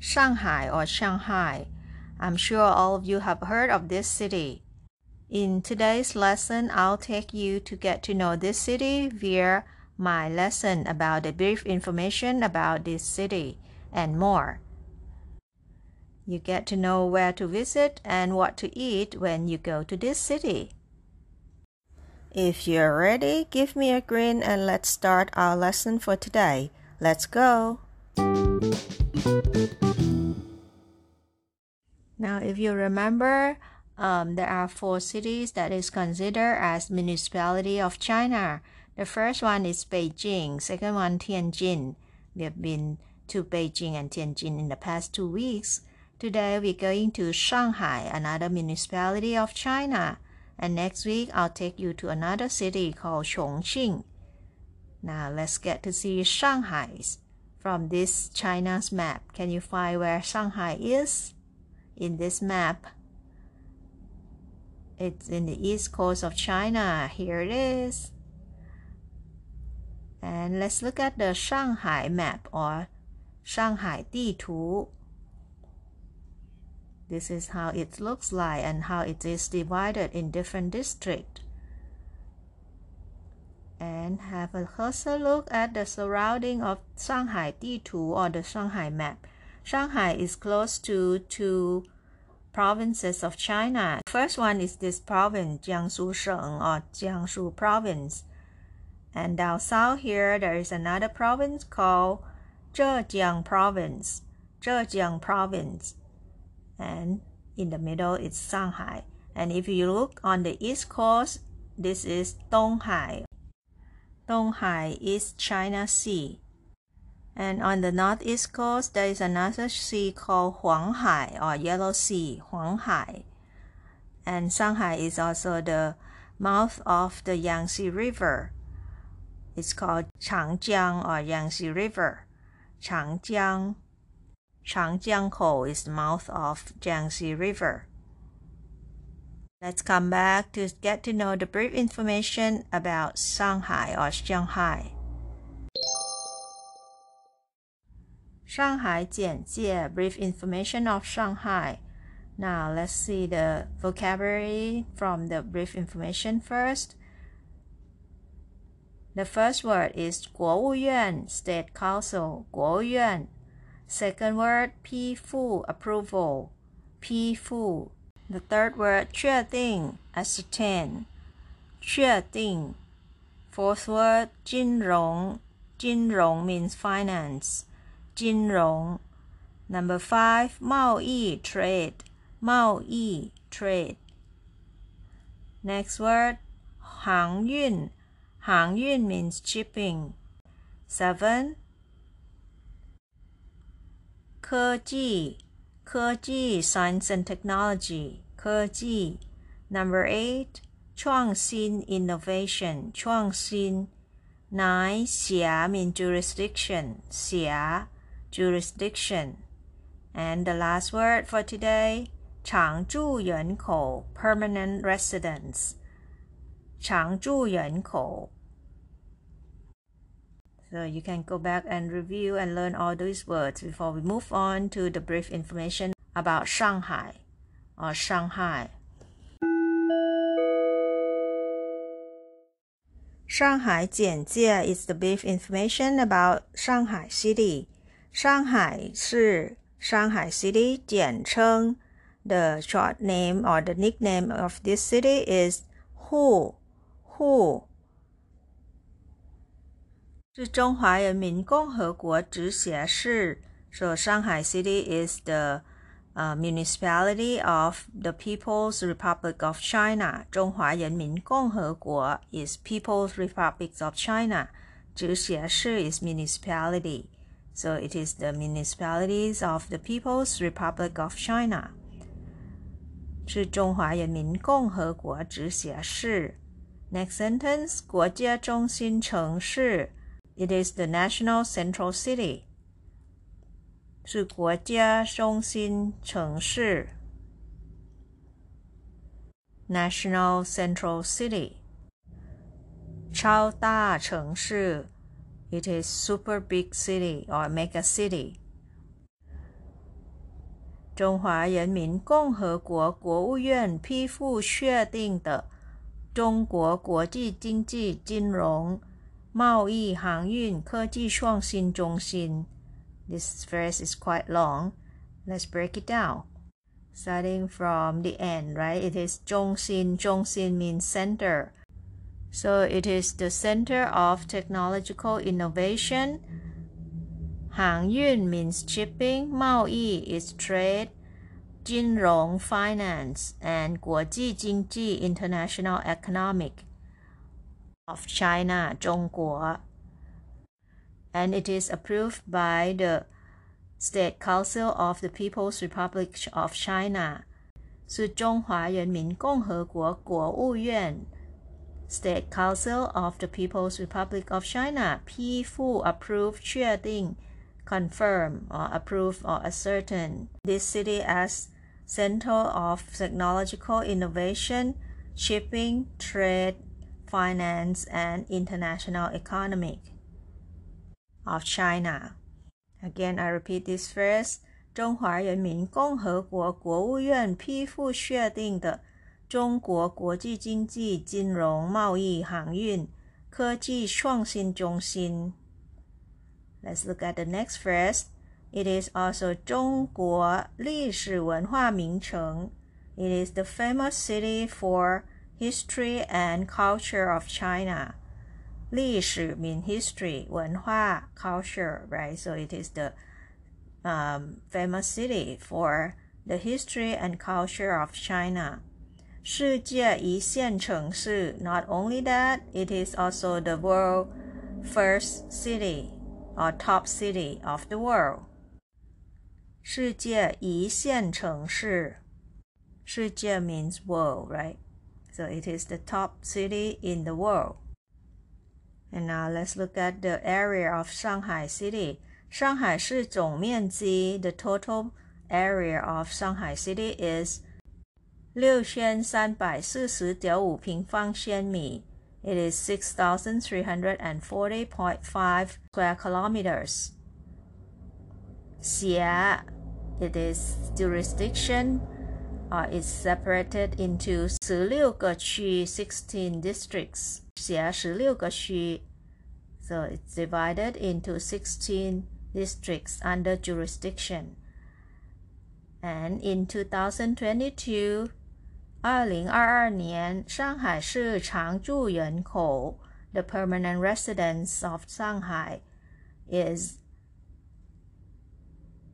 Shanghai or Shanghai. I'm sure all of you have heard of this city. In today's lesson, I'll take you to get to know this city via my lesson about the brief information about this city and more. You get to know where to visit and what to eat when you go to this city. If you're ready, give me a grin and let's start our lesson for today. Let's go! Now, if you remember, um, there are four cities that is considered as municipality of China. The first one is Beijing, second one Tianjin. We have been to Beijing and Tianjin in the past two weeks. Today we're going to Shanghai, another municipality of China. And next week, I'll take you to another city called Chongqing. Now, let's get to see Shanghai from this China's map. Can you find where Shanghai is in this map? It's in the east coast of China. Here it is. And let's look at the Shanghai map or Shanghai 地图. This is how it looks like and how it is divided in different districts. And have a closer look at the surrounding of Shanghai 地图 or the Shanghai map. Shanghai is close to two provinces of China. First one is this province, Jiangsu Sheng or Jiangsu province. And down south here, there is another province called Zhejiang province. Zhejiang province and in the middle is Shanghai. And if you look on the east coast, this is Donghai. Donghai is China Sea. And on the northeast coast, there is another sea called Huanghai or Yellow Sea, Huanghai. And Shanghai is also the mouth of the Yangtze River. It's called Changjiang or Yangtze River. Changjiang Changjiangkou is the mouth of Yangtze River. Let's come back to get to know the brief information about Shanghai or Shanghai. Shanghai 简介 brief information of Shanghai. Now let's see the vocabulary from the brief information first. The first word is 国务院 State Council 国务院 Second word, 批复 approval, 批复. The third word, 确定 ascertain, 确定. Fourth word, 金融金融 means finance, 金融. Number five, 贸易 trade, 贸易 trade. Next word, 航运航运 means shipping. Seven, 科技，科技 science and technology 科技 number eight 创新 innovation 创新 nine 辖 mean jurisdiction 辖 jurisdiction and the last word for today 常住人口 permanent residence 常住人口 so you can go back and review and learn all these words before we move on to the brief information about Shanghai or Shanghai. Shanghai 简介 is the brief information about Shanghai City. Shanghai 是 Shanghai City 简称 the short name or the nickname of this city is Hu Hu 是中华人民共和国直辖市。So Shanghai City is the uh, municipality of the People's Republic of China. 中华人民共和国 is People's Republic of China. 直辖市 is municipality. So it is the municipalities of the People's Republic of China. 是中华人民共和国直辖市。Next sentence，国家中心城市。it is the national central city. 是国家中心城市 national central city. 超大城市 it is super big city or mega city. 中华人民共和国国务院批复确定的中国国际经济金融贸易、航运、科技创新中心。This phrase is quite long. Let's break it down. Starting from the end, right? It is 中心. 中心 means center. So it is the center of technological innovation. 航运 means shipping. 贸易 is trade. 金融 finance and 国际经济 international economic of China, 中国. And it is approved by the State Council of the People's Republic of China. 是中华人民共和国国务院 State Council of the People's Republic of China 批复 approve 确定 confirm or approve or ascertain this city as center of technological innovation, shipping, trade, finance and international economic of China. Again, I repeat this phrase. 中华人民共和国国务院批复确定的 中国国际经济、金融、贸易、航运、科技创新中心。Let's look at the next phrase. It is also 中国历史文化名城。It is the famous city for history and culture of China. 历史 mean history, 文化 culture, right? So it is the um, famous city for the history and culture of China. 世界一线城市 Not only that, it is also the world first city or top city of the world. 世界一线城市世界 means world, right? So it is the top city in the world. And now let's look at the area of Shanghai City. Shanghai 市总面积 the total area of Shanghai City is 六千三百四十点五平方千米。It is 6,340.5 square kilometers. 辖 it is jurisdiction uh, is separated into 16个区 16 districts 辖16个区 so it's divided into 16 districts under jurisdiction and in 2022 2022年上海市常住人口 the permanent residents of Shanghai is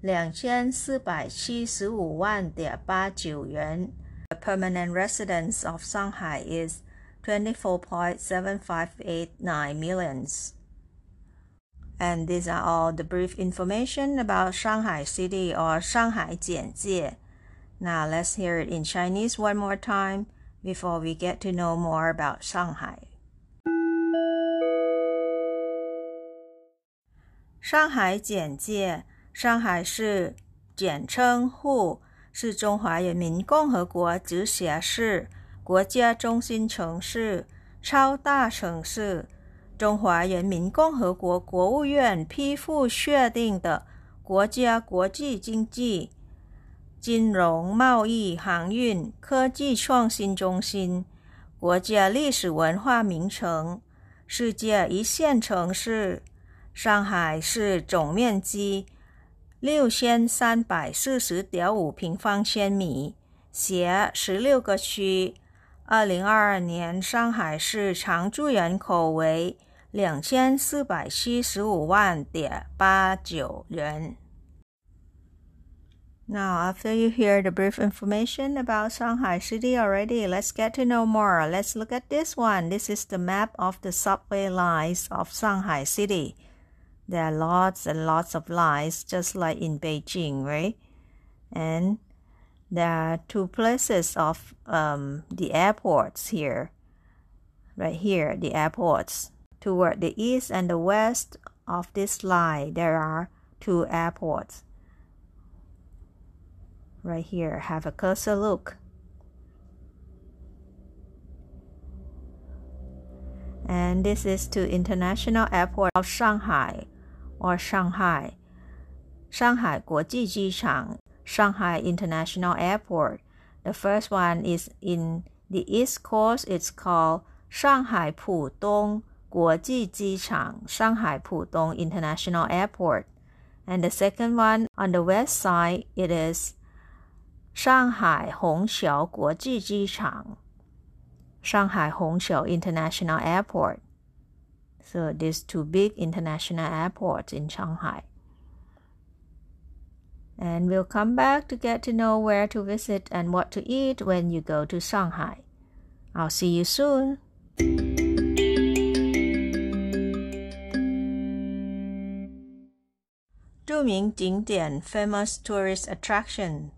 两千四百七十五万点八九元。The permanent residence of Shanghai is 24.7589 millions. And these are all the brief information about Shanghai City or Shanghai 简介. Now let's hear it in Chinese one more time before we get to know more about Shanghai. 上海简介上海市简称沪，是中华人民共和国直辖市、国家中心城市、超大城市。中华人民共和国国务院批复确定的国家国际经济、 金融、贸易、航运、科技创新中心，国家历史文化名城，世界一线城市。上海市总面积。六千三百四十点五平方千米，辖十六个区。二零二二年，上海市常住人口为两千四百七十五万点八九人。Now, after you hear the brief information about Shanghai City already, let's get to know more. Let's look at this one. This is the map of the subway lines of Shanghai City. There are lots and lots of lines, just like in Beijing, right? And there are two places of um, the airports here. Right here, the airports. Toward the east and the west of this line, there are two airports right here. Have a closer look. And this is two International Airport of Shanghai or Shanghai. Shanghai 国际机场, Shanghai International Airport. The first one is in the East Coast. It's called Shanghai Pudong 国际机场, Shanghai Pudong International Airport. And the second one on the west side, it is Shanghai Hongqiao 国际机场 Shanghai Hongqiao International Airport. So these two big international airports in Shanghai. And we'll come back to get to know where to visit and what to eat when you go to Shanghai. I'll see you soon. 着名景点 famous tourist attraction.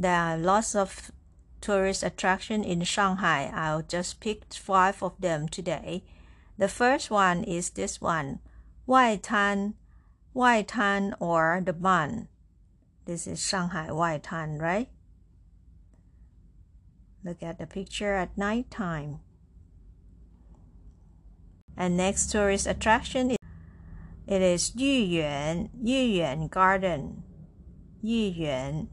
there are lots of tourist attraction in Shanghai. I'll just pick five of them today. The first one is this one, Wai Tan, Wai Tan or the Bund. This is Shanghai Wai Tan, right? Look at the picture at night time. And next tourist attraction, is it is Yuyuan, Yuyuan Garden, Yuyuan.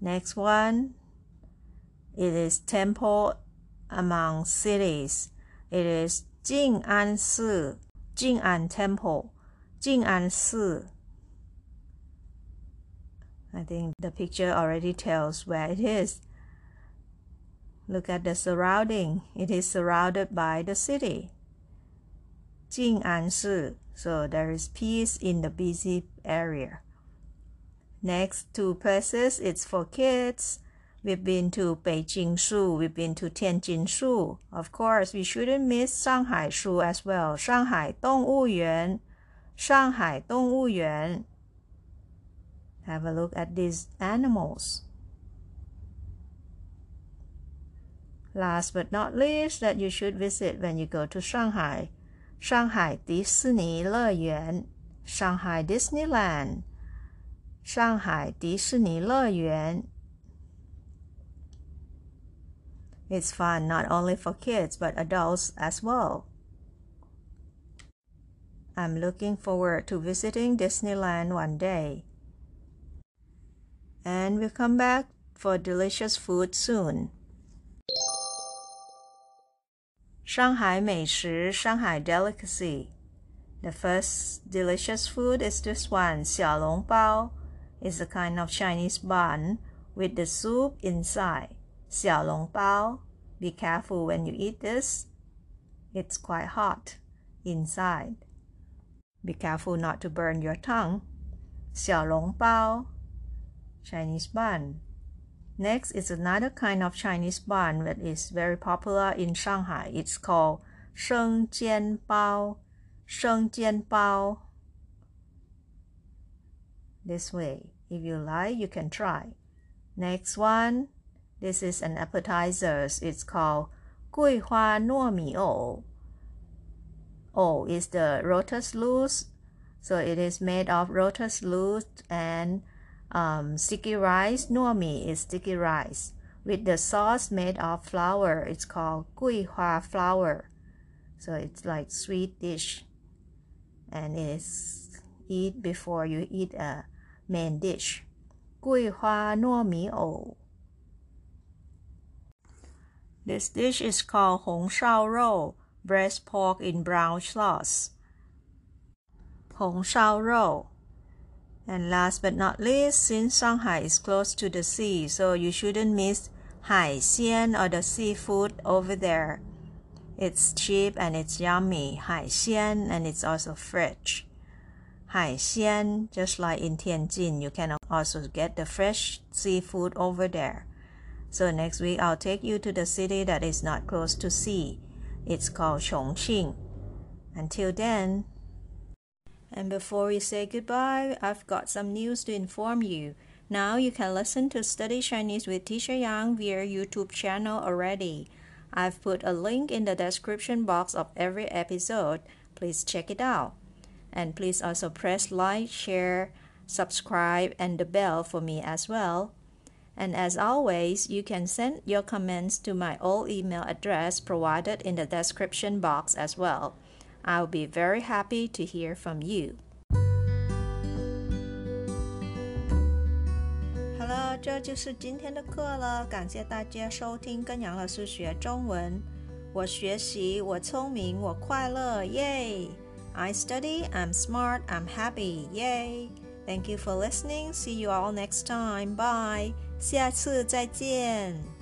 Next one, it is temple among cities. It is Jing'an Si, Jing'an Temple, Jing'an Si. I think the picture already tells where it is. Look at the surrounding. It is surrounded by the city. Jing'an Si. So there is peace in the busy area. Next two places, it's for kids. We've been to Beijing Zoo, we've been to Tianjin Zoo. Of course, we shouldn't miss Shanghai Zoo as well. Shanghai Dongyuan, Shanghai Dongyuan. Have a look at these animals. Last but not least, that you should visit when you go to Shanghai, Shanghai Disney Shanghai Disneyland. 上海迪士尼乐园。It's fun not only for kids but adults as well. I'm looking forward to visiting Disneyland one day. And we'll come back for delicious food soon. Shanghai 美食 Shanghai delicacy. The first delicious food is this one, 小笼包 is a kind of Chinese bun with the soup inside. Xiaolong bao. Be careful when you eat this. It's quite hot inside. Be careful not to burn your tongue. Xiaolong bao. Chinese bun. Next is another kind of Chinese bun that is very popular in Shanghai. It's called sheng jian bao. Sheng jian bao this way. If you like, you can try. Next one. This is an appetizer. It's called Guihua Nuo Mi O. O is the lotus loose. So it is made of lotus loose and um, sticky rice. Nuo Mi is sticky rice. With the sauce made of flour. It's called Guihua flower. So it's like sweet dish. And it is eat before you eat a main dish. This dish is called Hong Shao Rou, braised pork in brown sauce. Hong Shao Rou. And last but not least, since Shanghai is close to the sea, so you shouldn't miss Hai Xian or the seafood over there. It's cheap and it's yummy, Hai Xian, and it's also fresh. 海鲜 just like in Tianjin, you can also get the fresh seafood over there. So next week I'll take you to the city that is not close to sea. It's called Chongqing. Until then, and before we say goodbye, I've got some news to inform you. Now you can listen to Study Chinese with Teacher Yang via YouTube channel already. I've put a link in the description box of every episode. Please check it out. And please also press like, share, subscribe, and the bell for me as well. And as always, you can send your comments to my old email address provided in the description box as well. I'll be very happy to hear from you. 好了，这就是今天的课了。感谢大家收听跟杨老师学中文。我学习，我聪明，我快乐，耶 ！I study, I'm smart, I'm happy, yay! Thank you for listening. See you all next time. Bye. 下次再见。